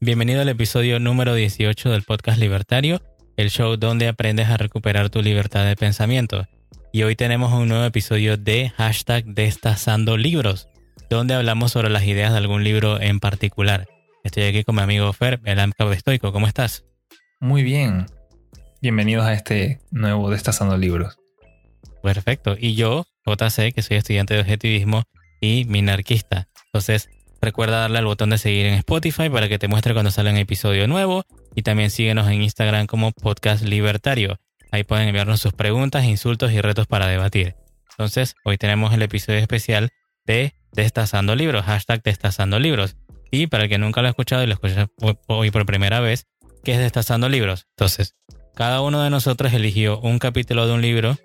Bienvenido al episodio número 18 del podcast Libertario, el show donde aprendes a recuperar tu libertad de pensamiento. Y hoy tenemos un nuevo episodio de hashtag Destazando Libros, donde hablamos sobre las ideas de algún libro en particular. Estoy aquí con mi amigo Fer, el AMCAP estoico. ¿Cómo estás? Muy bien. Bienvenidos a este nuevo Destazando Libros. Perfecto. Y yo, JC, que soy estudiante de objetivismo y minarquista. Entonces, recuerda darle al botón de seguir en Spotify para que te muestre cuando sale un episodio nuevo. Y también síguenos en Instagram como Podcast Libertario. Ahí pueden enviarnos sus preguntas, insultos y retos para debatir. Entonces, hoy tenemos el episodio especial de Destazando Libros, hashtag Destazando Libros. Y para el que nunca lo ha escuchado y lo escucha hoy por primera vez, ¿qué es Destazando Libros? Entonces, cada uno de nosotros eligió un capítulo de un libro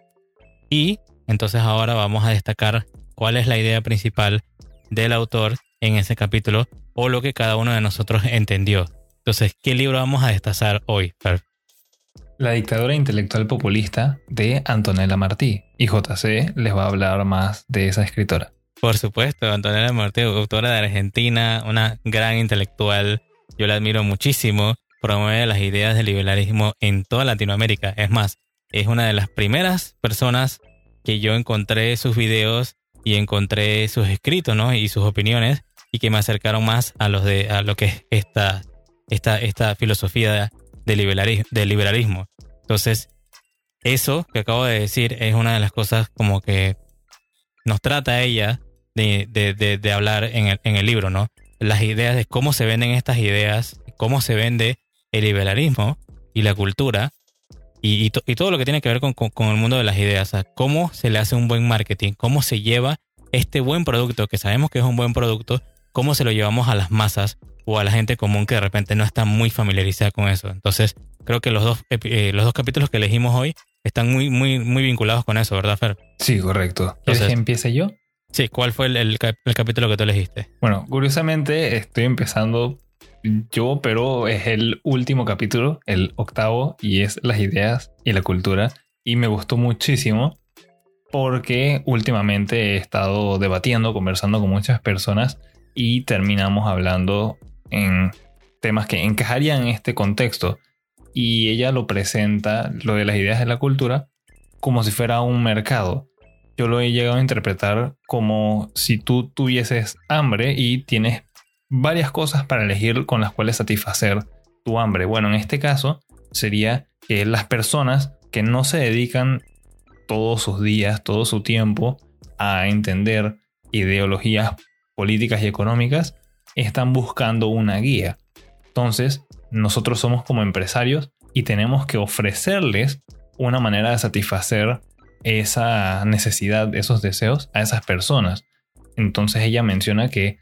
y entonces ahora vamos a destacar cuál es la idea principal del autor en ese capítulo o lo que cada uno de nosotros entendió. Entonces, ¿qué libro vamos a destazar hoy, La dictadura intelectual populista de Antonella Martí. Y JC les va a hablar más de esa escritora. Por supuesto, Antonella Martí, autora de Argentina, una gran intelectual. Yo la admiro muchísimo. Promueve las ideas del liberalismo en toda Latinoamérica. Es más, es una de las primeras personas que yo encontré sus videos y encontré sus escritos, ¿no? Y sus opiniones y que me acercaron más a los de a lo que es esta esta esta filosofía de liberalismo, de liberalismo. Entonces, eso que acabo de decir es una de las cosas como que nos trata ella de, de, de, hablar en el, en el libro, ¿no? Las ideas de cómo se venden estas ideas, cómo se vende el liberalismo y la cultura y, todo lo que tiene que ver con, el mundo de las ideas. cómo se le hace un buen marketing, cómo se lleva este buen producto, que sabemos que es un buen producto, cómo se lo llevamos a las masas o a la gente común que de repente no está muy familiarizada con eso. Entonces, creo que los dos, eh, los dos capítulos que elegimos hoy están muy, muy, muy vinculados con eso, ¿verdad, Fer? Sí, correcto. ¿Quieres que empiece yo? Sí, ¿cuál fue el, el, capítulo que tú elegiste? Bueno, curiosamente estoy empezando yo, pero es el último capítulo, el octavo, y es las ideas y la cultura. Y me gustó muchísimo porque últimamente he estado debatiendo, conversando con muchas personas y terminamos hablando en temas que encajarían en este contexto. Y ella lo presenta, lo de las ideas de la cultura, como si fuera un mercado. Yo lo he llegado a interpretar como si tú tuvieses hambre y tienes varias cosas para elegir con las cuales satisfacer tu hambre. Bueno, en este caso sería que las personas que no se dedican todos sus días, todo su tiempo a entender ideologías políticas y económicas, están buscando una guía. Entonces, nosotros somos como empresarios y tenemos que ofrecerles una manera de satisfacer esa necesidad, esos deseos a esas personas. Entonces ella menciona que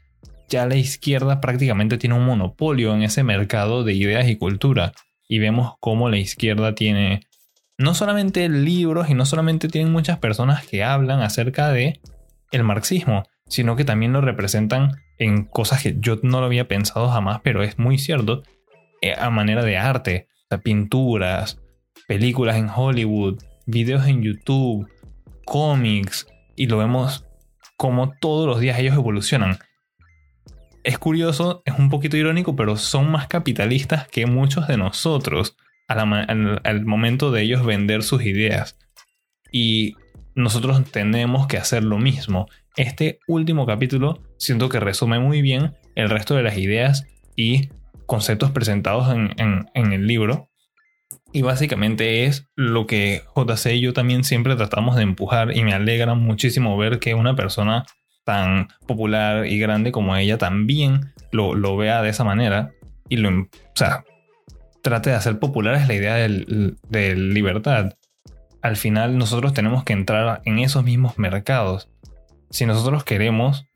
ya la izquierda prácticamente tiene un monopolio en ese mercado de ideas y cultura. Y vemos cómo la izquierda tiene no solamente libros y no solamente tienen muchas personas que hablan acerca de el marxismo, sino que también lo representan en cosas que yo no lo había pensado jamás, pero es muy cierto, eh, a manera de arte, pinturas, películas en Hollywood, videos en YouTube, cómics, y lo vemos como todos los días ellos evolucionan es curioso, es un poquito irónico, pero son más capitalistas que muchos de nosotros al, momento de ellos vender sus ideas. Y nosotros tenemos que hacer lo mismo. Este último capítulo siento que resume muy bien el resto de las ideas y conceptos presentados en, el libro. Y básicamente es lo que JC y yo también siempre tratamos de empujar y me alegra muchísimo ver que una persona tan popular y grande como ella también lo, vea de esa manera y lo, o sea, trate de hacer popular es la idea de libertad. Al final nosotros tenemos que entrar en esos mismos mercados. Si nosotros queremos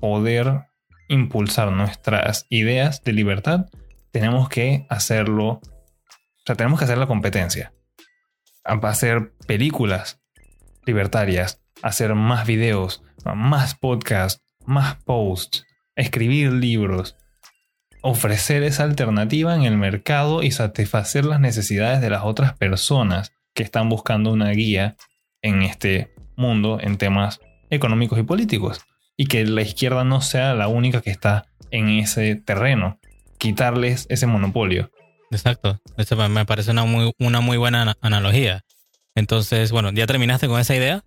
poder impulsar nuestras ideas de libertad, tenemos que hacerlo, o sea, tenemos que hacer la competencia. Hacer películas libertarias, hacer más videos, más podcasts, más posts, escribir libros, ofrecer esa alternativa en el mercado y satisfacer las necesidades de las otras personas que están buscando una guía en este mundo en temas económicos y políticos. Y que la izquierda no sea la única que está en ese terreno, quitarles ese monopolio. Exacto, eso me parece una muy, una muy buena analogía. Entonces, bueno, ¿ya terminaste con esa idea?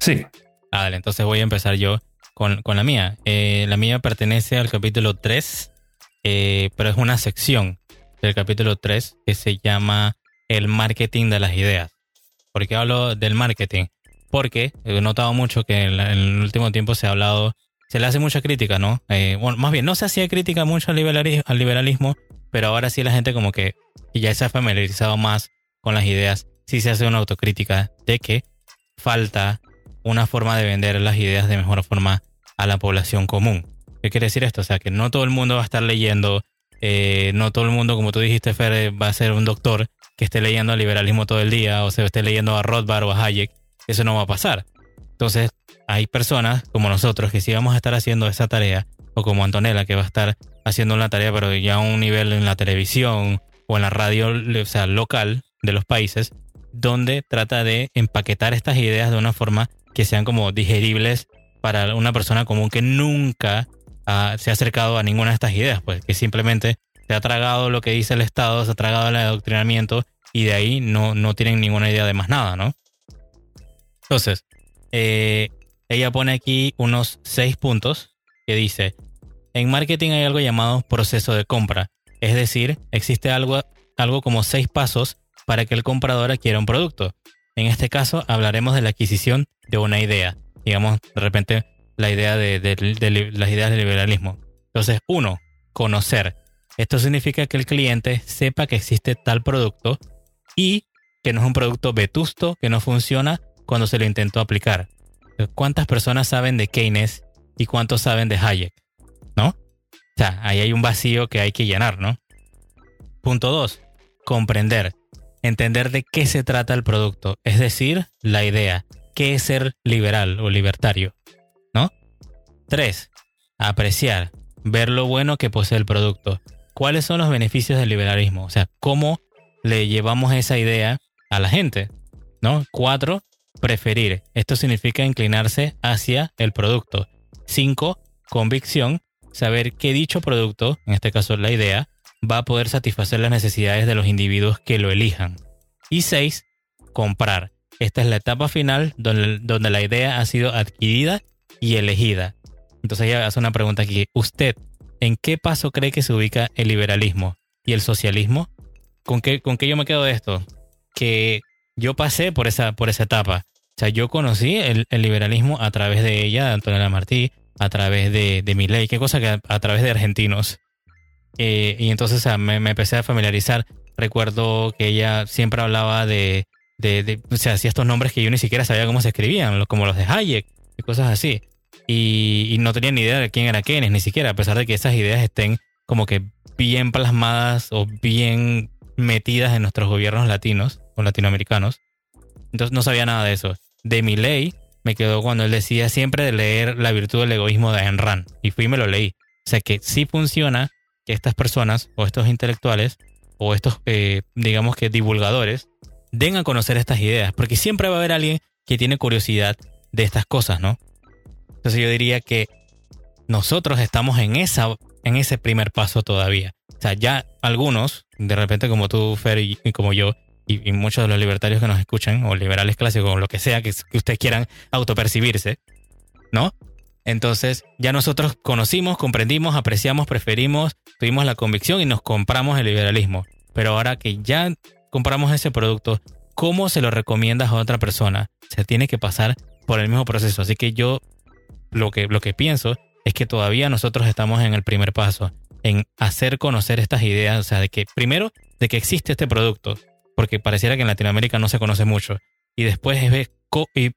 Sí. Ah, dale, entonces voy a empezar yo con, la mía. Eh, la mía pertenece al capítulo 3, eh, pero es una sección del capítulo 3 que se llama El marketing de las ideas. ¿Por qué hablo del marketing? Porque he notado mucho que en, el último tiempo se ha hablado, se le hace mucha crítica, ¿no? Eh, bueno, más bien, no se hacía crítica mucho al liberalismo, al liberalismo, pero ahora sí la gente como que ya se ha familiarizado más con las ideas, sí se hace una autocrítica de que falta una forma de vender las ideas de mejor forma a la población común. ¿Qué quiere decir esto? O sea, que no todo el mundo va a estar leyendo, eh, no todo el mundo, como tú dijiste, Fer, va a ser un doctor que esté leyendo liberalismo todo el día o se esté leyendo a Rothbard o a Hayek. Eso no va a pasar. Entonces, hay personas como nosotros que sí vamos a estar haciendo esa tarea, o como Antonella, que va a estar haciendo una tarea, pero ya a un nivel en la televisión o en la radio local de los países, donde trata de empaquetar estas ideas de una forma que sean como digeribles para una persona común que nunca se ha acercado a ninguna de estas ideas, pues que simplemente se ha tragado lo que dice el Estado, se ha tragado el adoctrinamiento y de ahí no, no tienen ninguna idea de más nada, ¿no? Entonces, eh, ella pone aquí unos seis puntos que dice, en marketing hay algo llamado proceso de compra, es decir, existe algo, algo como seis pasos para que el comprador adquiera un producto. En este caso hablaremos de la adquisición de una idea, digamos, de repente la idea de, las ideas del liberalismo. Entonces, uno, conocer. Esto significa que el cliente sepa que existe tal producto y que no es un producto vetusto que no funciona cuando se lo intentó aplicar. ¿Cuántas personas saben de Keynes y cuántos saben de Hayek? ¿No? O sea, ahí hay un vacío que hay que llenar, ¿no? Punto dos, comprender. Entender de qué se trata el producto, es decir, la idea. ¿Qué es ser liberal o libertario? ¿No? Tres, apreciar. Ver lo bueno que posee el producto. ¿Cuáles son los beneficios del liberalismo? O sea, ¿cómo le llevamos esa idea a la gente? ¿No? Cuatro, preferir. Esto significa inclinarse hacia el producto. Cinco, convicción. Saber qué dicho producto, en este caso la idea, va a poder satisfacer las necesidades de los individuos que lo elijan. Y seis, comprar. Esta es la etapa final donde, donde la idea ha sido adquirida y elegida. Entonces ella hace una pregunta aquí. ¿Usted en qué paso cree que se ubica el liberalismo y el socialismo? ¿Con qué, con qué yo me quedo de esto? Que yo pasé por esa, por esa etapa. O sea, yo conocí el, liberalismo a través de ella, de Antonella Martí, a través de, de ley, qué cosa que a través de argentinos. Eh, y entonces me, empecé a familiarizar. Recuerdo que ella siempre hablaba de, de, o sea, hacía estos nombres que yo ni siquiera sabía cómo se escribían, como los de Hayek y cosas así. Y, no tenía ni idea de quién era Keynes, ni siquiera, a pesar de que esas ideas estén como que bien plasmadas o bien metidas en nuestros gobiernos latinos o latinoamericanos. Entonces no sabía nada de eso. De mi ley me quedó cuando él decía siempre de leer La virtud del egoísmo de Ayn Rand. Y fui y me lo leí. O sea que sí funciona que estas personas o estos intelectuales o estos, eh, digamos que divulgadores, den a conocer estas ideas, porque siempre va a haber alguien que tiene curiosidad de estas cosas, ¿no? Entonces yo diría que nosotros estamos en, esa, en ese primer paso todavía. O sea, ya algunos, de repente como tú, Fer, y, como yo, y, muchos de los libertarios que nos escuchan, o liberales clásicos, o lo que sea que, que ustedes quieran autopercibirse, ¿no? Entonces ya nosotros conocimos, comprendimos, apreciamos, preferimos, tuvimos la convicción y nos compramos el liberalismo. Pero ahora que ya compramos ese producto, ¿cómo se lo recomiendas a otra persona? Se tiene que pasar por el mismo proceso. Así que yo lo que, lo que pienso es que todavía nosotros estamos en el primer paso, en hacer conocer estas ideas, o sea, de que primero, de que existe este producto, porque pareciera que en Latinoamérica no se conoce mucho, y después es ver,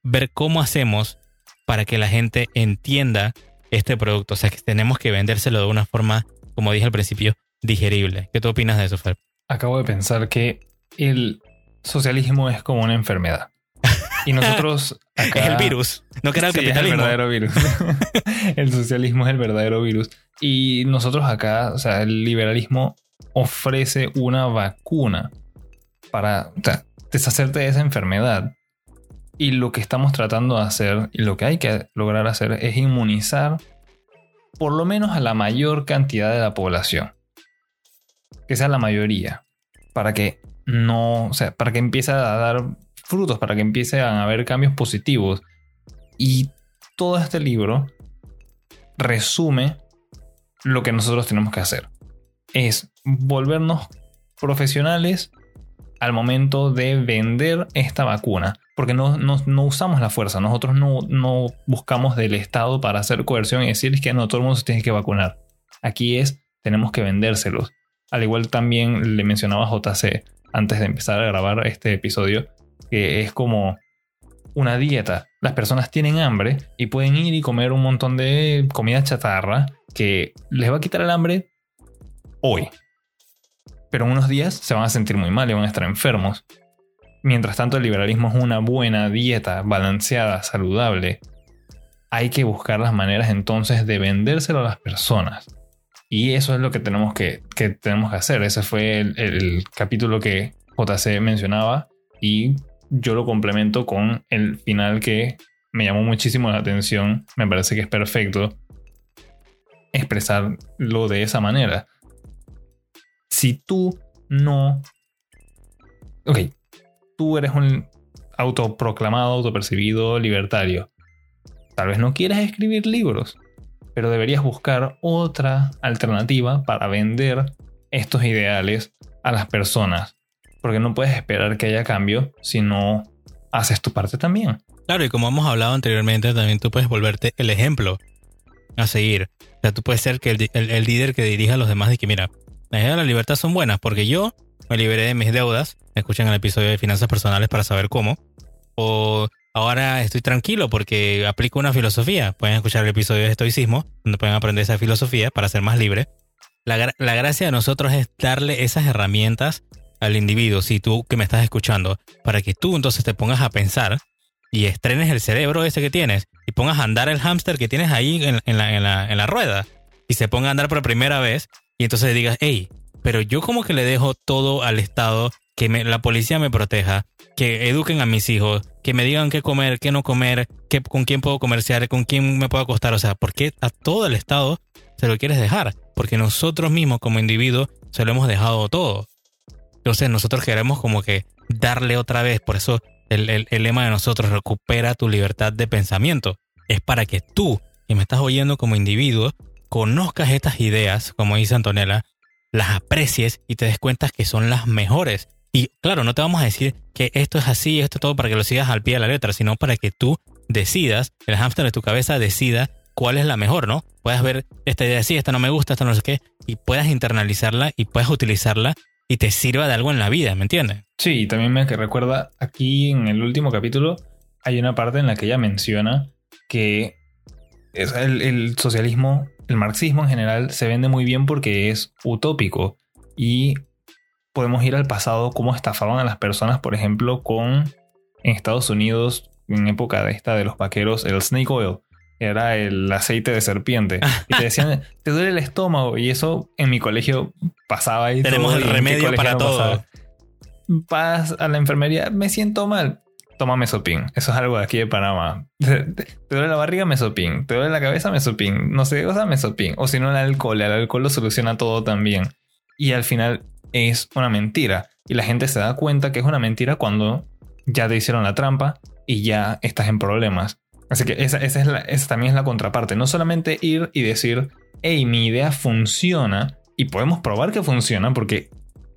ver cómo hacemos para que la gente entienda este producto. O sea, que tenemos que vendérselo de una forma, como dije al principio, digerible. ¿Qué tú opinas de eso, Fer? Acabo de pensar que el socialismo es como una enfermedad. Y nosotros acá... es el virus, no que era el capitalismo. el verdadero virus. el socialismo es el verdadero virus. Y nosotros acá, o sea, el liberalismo ofrece una vacuna para deshacerte de esa enfermedad. Y lo que estamos tratando de hacer y lo que hay que lograr hacer es inmunizar por lo menos a la mayor cantidad de la población. Que sea la mayoría. Para que no, o sea, para que empiece a dar frutos, para que empiecen a haber cambios positivos. Y todo este libro resume lo que nosotros tenemos que hacer. Es volvernos profesionales al momento de vender esta vacuna. Porque no, usamos la fuerza, nosotros no, buscamos del Estado para hacer coerción y decir que no todo el mundo se tiene que vacunar. Aquí es, tenemos que vendérselos. Al igual también le mencionaba JC antes de empezar a grabar este episodio, que es como una dieta. Las personas tienen hambre y pueden ir y comer un montón de comida chatarra que les va a quitar el hambre hoy. Pero en unos días se van a sentir muy mal y van a estar enfermos. Mientras tanto, el liberalismo es una buena dieta, balanceada, saludable. Hay que buscar las maneras entonces de vendérselo a las personas. Y eso es lo que tenemos que, tenemos que hacer. Ese fue el capítulo que JC mencionaba. Y yo lo complemento con el final que me llamó muchísimo la atención. Me parece que es perfecto expresarlo de esa manera. Si tú no... Ok, tú eres un autoproclamado, autopercibido libertario. Tal vez no quieres escribir libros, pero deberías buscar otra alternativa para vender estos ideales a las personas porque no puedes esperar que haya cambio si no haces tu parte también. Claro, y como hemos hablado anteriormente, también tú puedes volverte el ejemplo a seguir. O sea, tú puedes ser que el, líder que dirija a los demás y que, mira, las ideas de la libertad son buenas porque yo me liberé de mis deudas. Escuchen el episodio de finanzas personales para saber cómo. O ahora estoy tranquilo porque aplico una filosofía. Pueden escuchar el episodio de estoicismo, donde pueden aprender esa filosofía para ser más libre. La, la gracia de nosotros es darle esas herramientas al individuo, si tú que me estás escuchando, para que tú entonces te pongas a pensar y estrenes el cerebro ese que tienes y pongas a andar el hámster que tienes ahí en, la, rueda y se ponga a andar por primera vez y entonces digas, hey, pero yo como que le dejo todo al Estado, que la policía me proteja, que eduquen a mis hijos, que me digan qué comer, qué no comer, qué, con quién puedo comerciar, con quién me puedo acostar. O sea, ¿por qué a todo el Estado se lo quieres dejar? Porque nosotros mismos como individuos se lo hemos dejado todo. Entonces nosotros queremos como que darle otra vez, por eso el, lema de nosotros, recupera tu libertad de pensamiento. Es para que tú, que me estás oyendo como individuo, conozcas estas ideas, como dice Antonella, las aprecies y te des cuenta que son las mejores. Y claro, no te vamos a decir que esto es así, esto es todo para que lo sigas al pie de la letra, sino para que tú decidas, el hámster de tu cabeza decida cuál es la mejor, ¿no? Puedas ver esta idea así, esta no me gusta, esta no sé qué, y puedas internalizarla y puedas utilizarla y te sirva de algo en la vida, ¿me entiendes? Sí, y también me recuerda aquí en el último capítulo hay una parte en la que ella menciona que el, socialismo, el marxismo en general se vende muy bien porque es utópico y podemos ir al pasado cómo estafaban a las personas, por ejemplo, con en Estados Unidos en época de esta de los vaqueros el snake oil era el aceite de serpiente. Y te decían, te duele el estómago. Y eso en mi colegio pasaba ahí. Tenemos el remedio para todo. Vas a la enfermería, me siento mal. Toma mesopin. Eso es algo de aquí de Panamá. Te, duele la barriga, mesopin. Te duele la cabeza, mesopin. No sé, o sea, mesopin. O si no, el alcohol. El alcohol lo soluciona todo también. Y al final es una mentira. Y la gente se da cuenta que es una mentira cuando ya te hicieron la trampa y ya estás en problemas. Así que esa, es también es la contraparte. No solamente ir y decir, hey, mi idea funciona y podemos probar que funciona porque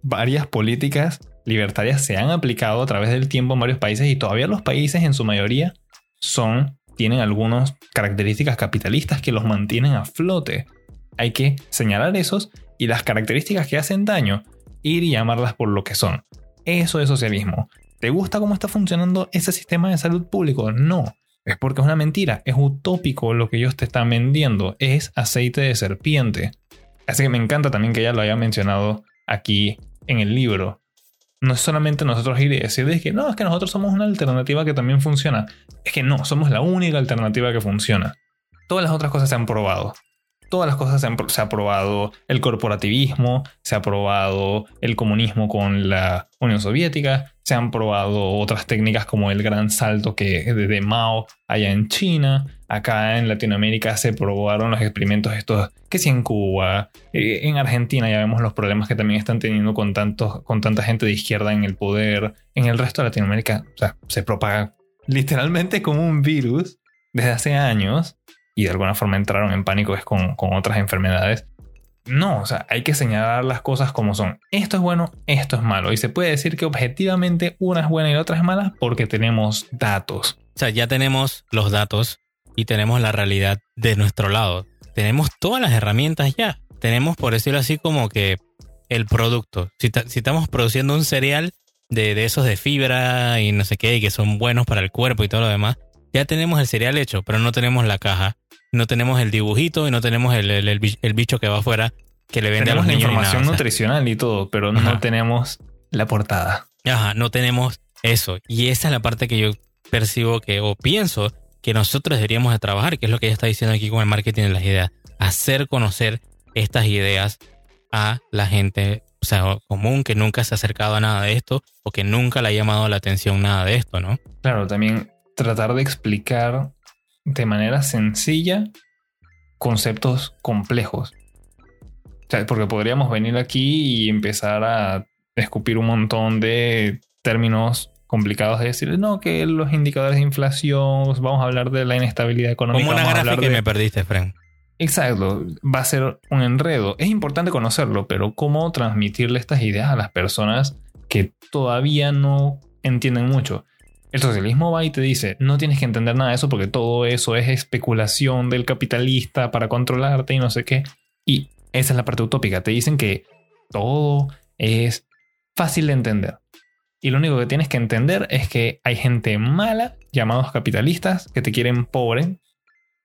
varias políticas libertarias se han aplicado a través del tiempo en varios países y todavía los países en su mayoría son, tienen algunas características capitalistas que los mantienen a flote. Hay que señalar esos y las características que hacen daño, ir y llamarlas por lo que son. Eso es socialismo. ¿Te gusta cómo está funcionando ese sistema de salud público? No es porque es una mentira, es utópico lo que ellos te están vendiendo, es aceite de serpiente. Así que me encanta también que ella lo haya mencionado aquí en el libro. No es solamente nosotros ir y decir que no, es que nosotros somos una alternativa que también funciona. Es que no, somos la única alternativa que funciona. Todas las otras cosas se han probado. Todas las cosas se, han, se ha probado el corporativismo, se ha probado el comunismo con la Unión Soviética, se han probado otras técnicas como el gran salto que de Mao allá en China, acá en Latinoamérica se probaron los experimentos estos, que si en Cuba, eh, en Argentina ya vemos los problemas que también están teniendo con, tantos, con tanta gente de izquierda en el poder, en el resto de Latinoamérica, se propaga literalmente como un virus desde hace años y de alguna forma entraron en pánico es con, con otras enfermedades. No, o sea, hay que señalar las cosas como son. Esto es bueno, esto es malo. Y se puede decir que objetivamente una es buena y la otra es mala porque tenemos datos. O sea, ya tenemos los datos y tenemos la realidad de nuestro lado. Tenemos todas las herramientas ya. Tenemos, por decirlo así, como que el producto. Si, si estamos produciendo un cereal de, de, esos de fibra y no sé qué, y que son buenos para el cuerpo y todo lo demás, ya tenemos el cereal hecho, pero no tenemos la caja no tenemos el dibujito y no tenemos el, el, bicho que va afuera que le vende a los la información nutricional y todo, pero no tenemos la portada. Ajá, no tenemos eso. Y esa es la parte que yo percibo que, o pienso que nosotros deberíamos de trabajar, que es lo que ella está diciendo aquí con el marketing de las ideas. Hacer conocer estas ideas a la gente o sea, común que nunca se ha acercado a nada de esto o que nunca le ha llamado la atención nada de esto, ¿no? Claro, también tratar de explicar de manera sencilla conceptos complejos. porque podríamos venir aquí y empezar a escupir un montón de términos complicados de decir, no, que los indicadores de inflación, vamos a hablar de la inestabilidad económica. Como una gráfica que me perdiste, Frank. Exacto, va a ser un enredo. Es importante conocerlo, pero cómo transmitirle estas ideas a las personas que todavía no entienden mucho. El socialismo va y te dice, no tienes que entender nada de eso porque todo eso es especulación del capitalista para controlarte y no sé qué. Y esa es la parte utópica. Te dicen que todo es fácil de entender. Y lo único que tienes que entender es que hay gente mala, llamados capitalistas, que te quieren pobre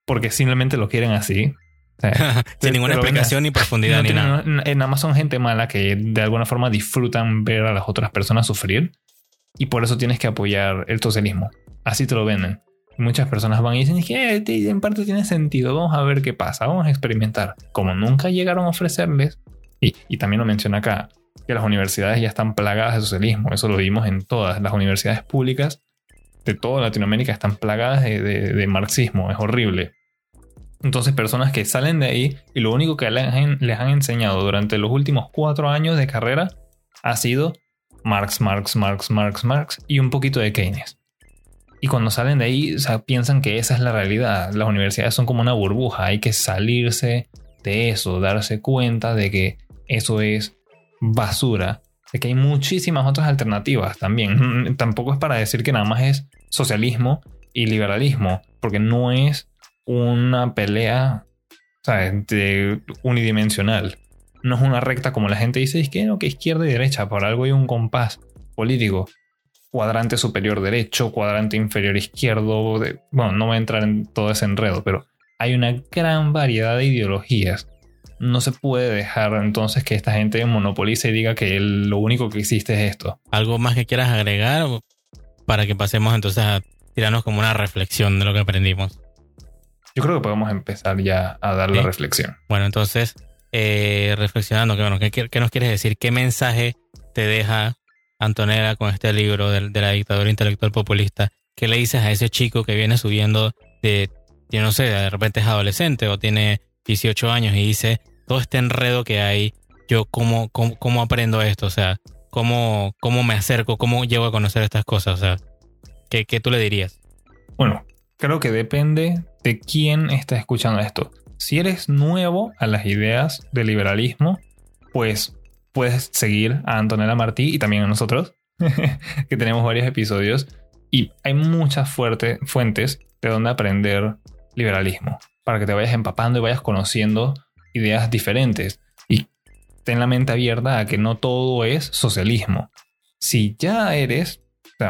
porque simplemente lo quieren así. Sin ninguna explicación ni profundidad ni nada. Nada más son gente mala que de alguna forma disfrutan ver a las otras personas sufrir y por eso tienes que apoyar el socialismo. Así te lo venden. muchas personas van y dicen que eh, en parte tiene sentido, vamos a ver qué pasa, vamos a experimentar. Como nunca llegaron a ofrecerles, y, y también lo menciona acá, que las universidades ya están plagadas de socialismo, eso lo vimos en todas las universidades públicas de toda Latinoamérica están plagadas de, de, marxismo, es horrible. Entonces personas que salen de ahí y lo único que les han, les han enseñado durante los últimos cuatro años de carrera ha sido Marx, Marx, Marx, Marx, Marx y un poquito de Keynes. Y cuando salen de ahí, piensan que esa es la realidad. Las universidades son como una burbuja, hay que salirse de eso, darse cuenta de que eso es basura, de que hay muchísimas otras alternativas también. Tampoco es para decir que nada más es socialismo y liberalismo, porque no es una pelea unidimensional no es una recta como la gente dice, es que no, que izquierda y derecha, por algo hay un compás político. Cuadrante superior derecho, cuadrante inferior izquierdo. bueno, no voy a entrar en todo ese enredo, pero hay una gran variedad de ideologías. No se puede dejar entonces que esta gente monopolice y diga que lo único que existe es esto. ¿Algo más que quieras agregar para que pasemos entonces a tirarnos como una reflexión de lo que aprendimos? Yo creo que podemos empezar ya a dar la reflexión. Bueno, entonces eh, reflexionando, que, bueno, ¿qué, nos quieres decir? ¿Qué mensaje te deja Antonella con este libro de, la dictadura intelectual populista? ¿Qué le dices a ese chico que viene subiendo de, yo no sé, de repente es adolescente o tiene 18 años y dice, todo este enredo que hay, yo cómo, cómo, aprendo esto? O sea, ¿cómo, ¿cómo me acerco? ¿Cómo llego a conocer estas cosas? O sea, ¿qué, qué tú le dirías? Bueno, creo que depende de quién está escuchando esto. Si eres nuevo a las ideas del liberalismo, pues puedes seguir a Antonella Martí y también a nosotros, que tenemos varios episodios. Y hay muchas fuentes de donde aprender liberalismo, para que te vayas empapando y vayas conociendo ideas diferentes. Y ten la mente abierta a que no todo es socialismo. Si ya eres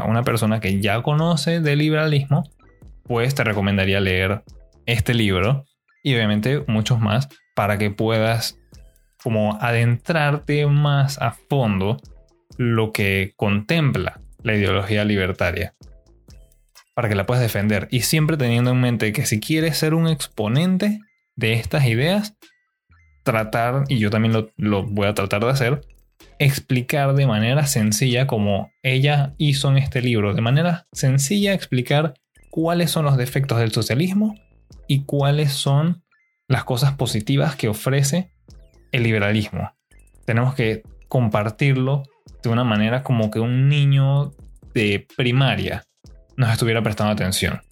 una persona que ya conoce del liberalismo, pues te recomendaría leer este libro y obviamente muchos más para que puedas como adentrarte más a fondo lo que contempla la ideología libertaria para que la puedas defender. Y siempre teniendo en mente que si quieres ser un exponente de estas ideas, tratar, y yo también lo, lo voy a tratar de hacer, explicar de manera sencilla, como ella hizo en este libro, de manera sencilla explicar cuáles son los defectos del socialismo y cuáles son las cosas positivas que ofrece el liberalismo. Tenemos que compartirlo de una manera como que un niño de primaria nos estuviera prestando atención.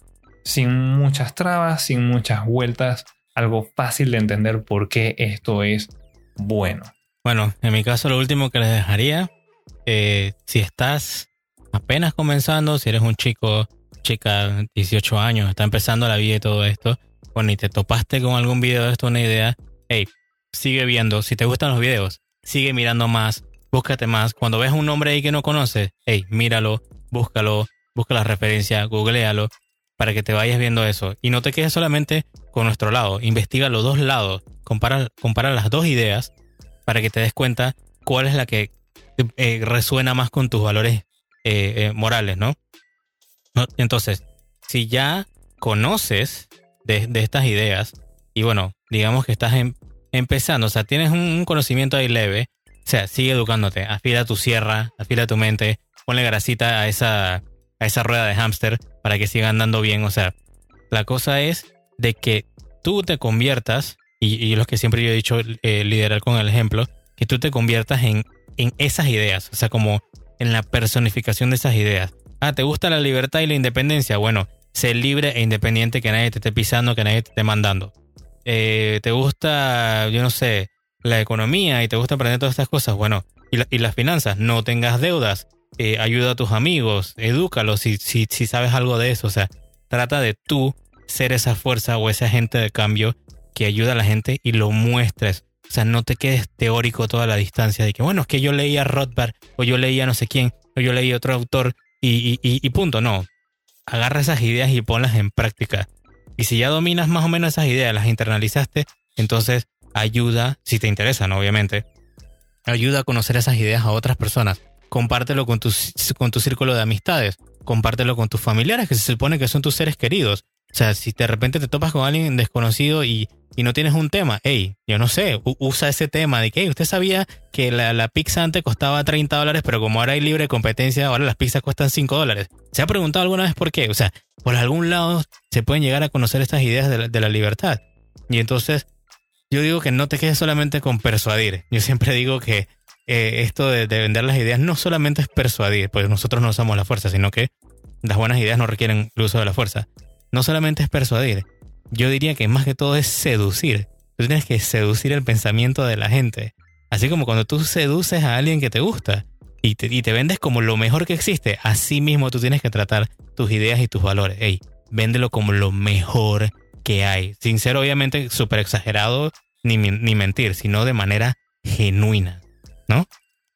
Sin muchas trabas, sin muchas vueltas, algo fácil de entender por qué esto es bueno. Bueno, en mi caso lo último que les dejaría, eh, si estás apenas comenzando, si eres un chico, chica, 18 años, está empezando la vida y todo esto, bueno, y te topaste con algún video de esto, una idea, hey, sigue viendo, si te gustan los videos, sigue mirando más, búscate más. Cuando ves un nombre ahí que no conoces, hey, míralo, búscalo, busca la referencia, googlealo, para que te vayas viendo eso. Y no te quedes solamente con nuestro lado, investiga los dos lados, compara, compara las dos ideas para que te des cuenta cuál es la que eh, resuena más con tus valores eh, eh, morales, ¿no? Entonces, si ya conoces de, estas ideas y bueno, digamos que estás empezando, o sea, tienes un, conocimiento ahí leve, o sea, sigue educándote, afila tu sierra, afila tu mente, ponle grasita a esa, a esa rueda de hámster para que siga andando bien, o sea, la cosa es de que tú te conviertas y, lo que siempre yo he dicho, eh, liderar con el ejemplo, que tú te conviertas en, en esas ideas, o sea, como en la personificación de esas ideas. Ah, ¿te gusta la libertad y la independencia? Bueno, sé libre e independiente, que nadie te esté pisando, que nadie te esté mandando. Eh, ¿Te gusta, yo no sé, la economía y te gusta aprender todas estas cosas? Bueno, y, las finanzas, no tengas deudas, eh, ayuda a tus amigos, edúcalos si, si, si sabes algo de eso, o sea, trata de tú ser esa fuerza o ese agente de cambio que ayuda a la gente y lo muestres. O sea, no te quedes teórico toda la distancia de que, bueno, es que yo leía Rothbard o yo leía no sé quién o yo leí otro autor y, y, punto. No, agarra esas ideas y ponlas en práctica. Y si ya dominas más o menos esas ideas, las internalizaste, entonces ayuda, si te interesan, obviamente, ayuda a conocer esas ideas a otras personas. Compártelo con tu, con tu círculo de amistades, compártelo con tus familiares, que se supone que son tus seres queridos. O sea, si de repente te topas con alguien desconocido y y no tienes un tema, hey, yo no sé, usa ese tema de que usted sabía que la, pizza antes costaba 30 dólares, pero como ahora hay libre competencia, ahora las pizzas cuestan 5 dólares. ¿Se ha preguntado alguna vez por qué? O sea, por algún lado se pueden llegar a conocer estas ideas de la, libertad. Y entonces, yo digo que no te quedes solamente con persuadir. Yo siempre digo que eh, esto de, de vender las ideas no solamente es persuadir, pues nosotros no usamos la fuerza, sino que las buenas ideas no requieren el uso de la fuerza. No solamente es persuadir, yo diría que más que todo es seducir. Tú tienes que seducir el pensamiento de la gente. Así como cuando tú seduces a alguien que te gusta y te, y te vendes como lo mejor que existe, así mismo tú tienes que tratar tus ideas y tus valores. Ey, véndelo como lo mejor que hay. Sin ser obviamente súper exagerado ni, ni mentir, sino de manera genuina. ¿No?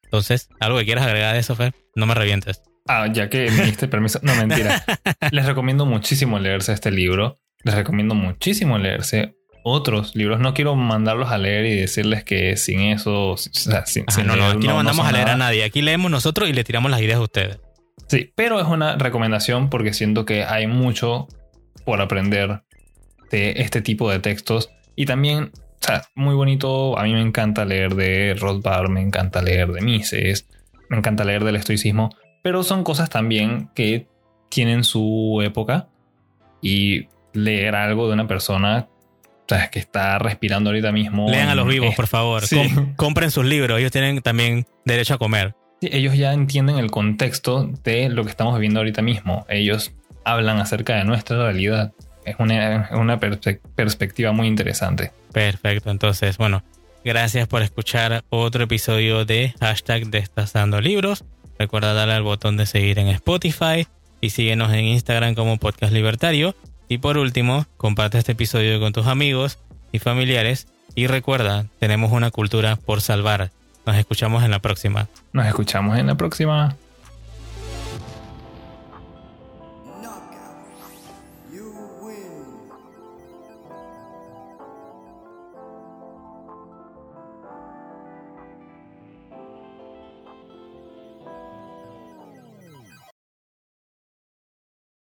Entonces, ¿algo que quieras agregar de eso, Fer? No me revientes. Ah, ya que me diste permiso. No, mentira. Les recomiendo muchísimo leerse este libro les recomiendo muchísimo leerse otros libros. No quiero mandarlos a leer y decirles que sin eso, o sea, sin, no, no, aquí no, mandamos a leer a nadie. Aquí leemos nosotros y le tiramos las ideas a ustedes. Sí, pero es una recomendación porque siento que hay mucho por aprender de este tipo de textos y también, o sea, muy bonito. A mí me encanta leer de Rothbard, me encanta leer de Mises, me encanta leer del estoicismo, pero son cosas también que tienen su época y leer algo de una persona que está respirando ahorita mismo. Lean a los vivos, por favor. compren sus libros, ellos tienen también derecho a comer. ellos ya entienden el contexto de lo que estamos viviendo ahorita mismo. Ellos hablan acerca de nuestra realidad. Es una, una perspectiva muy interesante. Perfecto, entonces, bueno, gracias por escuchar otro episodio de hashtag Destazando Libros. Recuerda darle al botón de seguir en Spotify y síguenos en Instagram como Podcast Libertario. Y por último, comparte este episodio con tus amigos y familiares y recuerda, tenemos una cultura por salvar. Nos escuchamos en la próxima. Nos escuchamos en la próxima.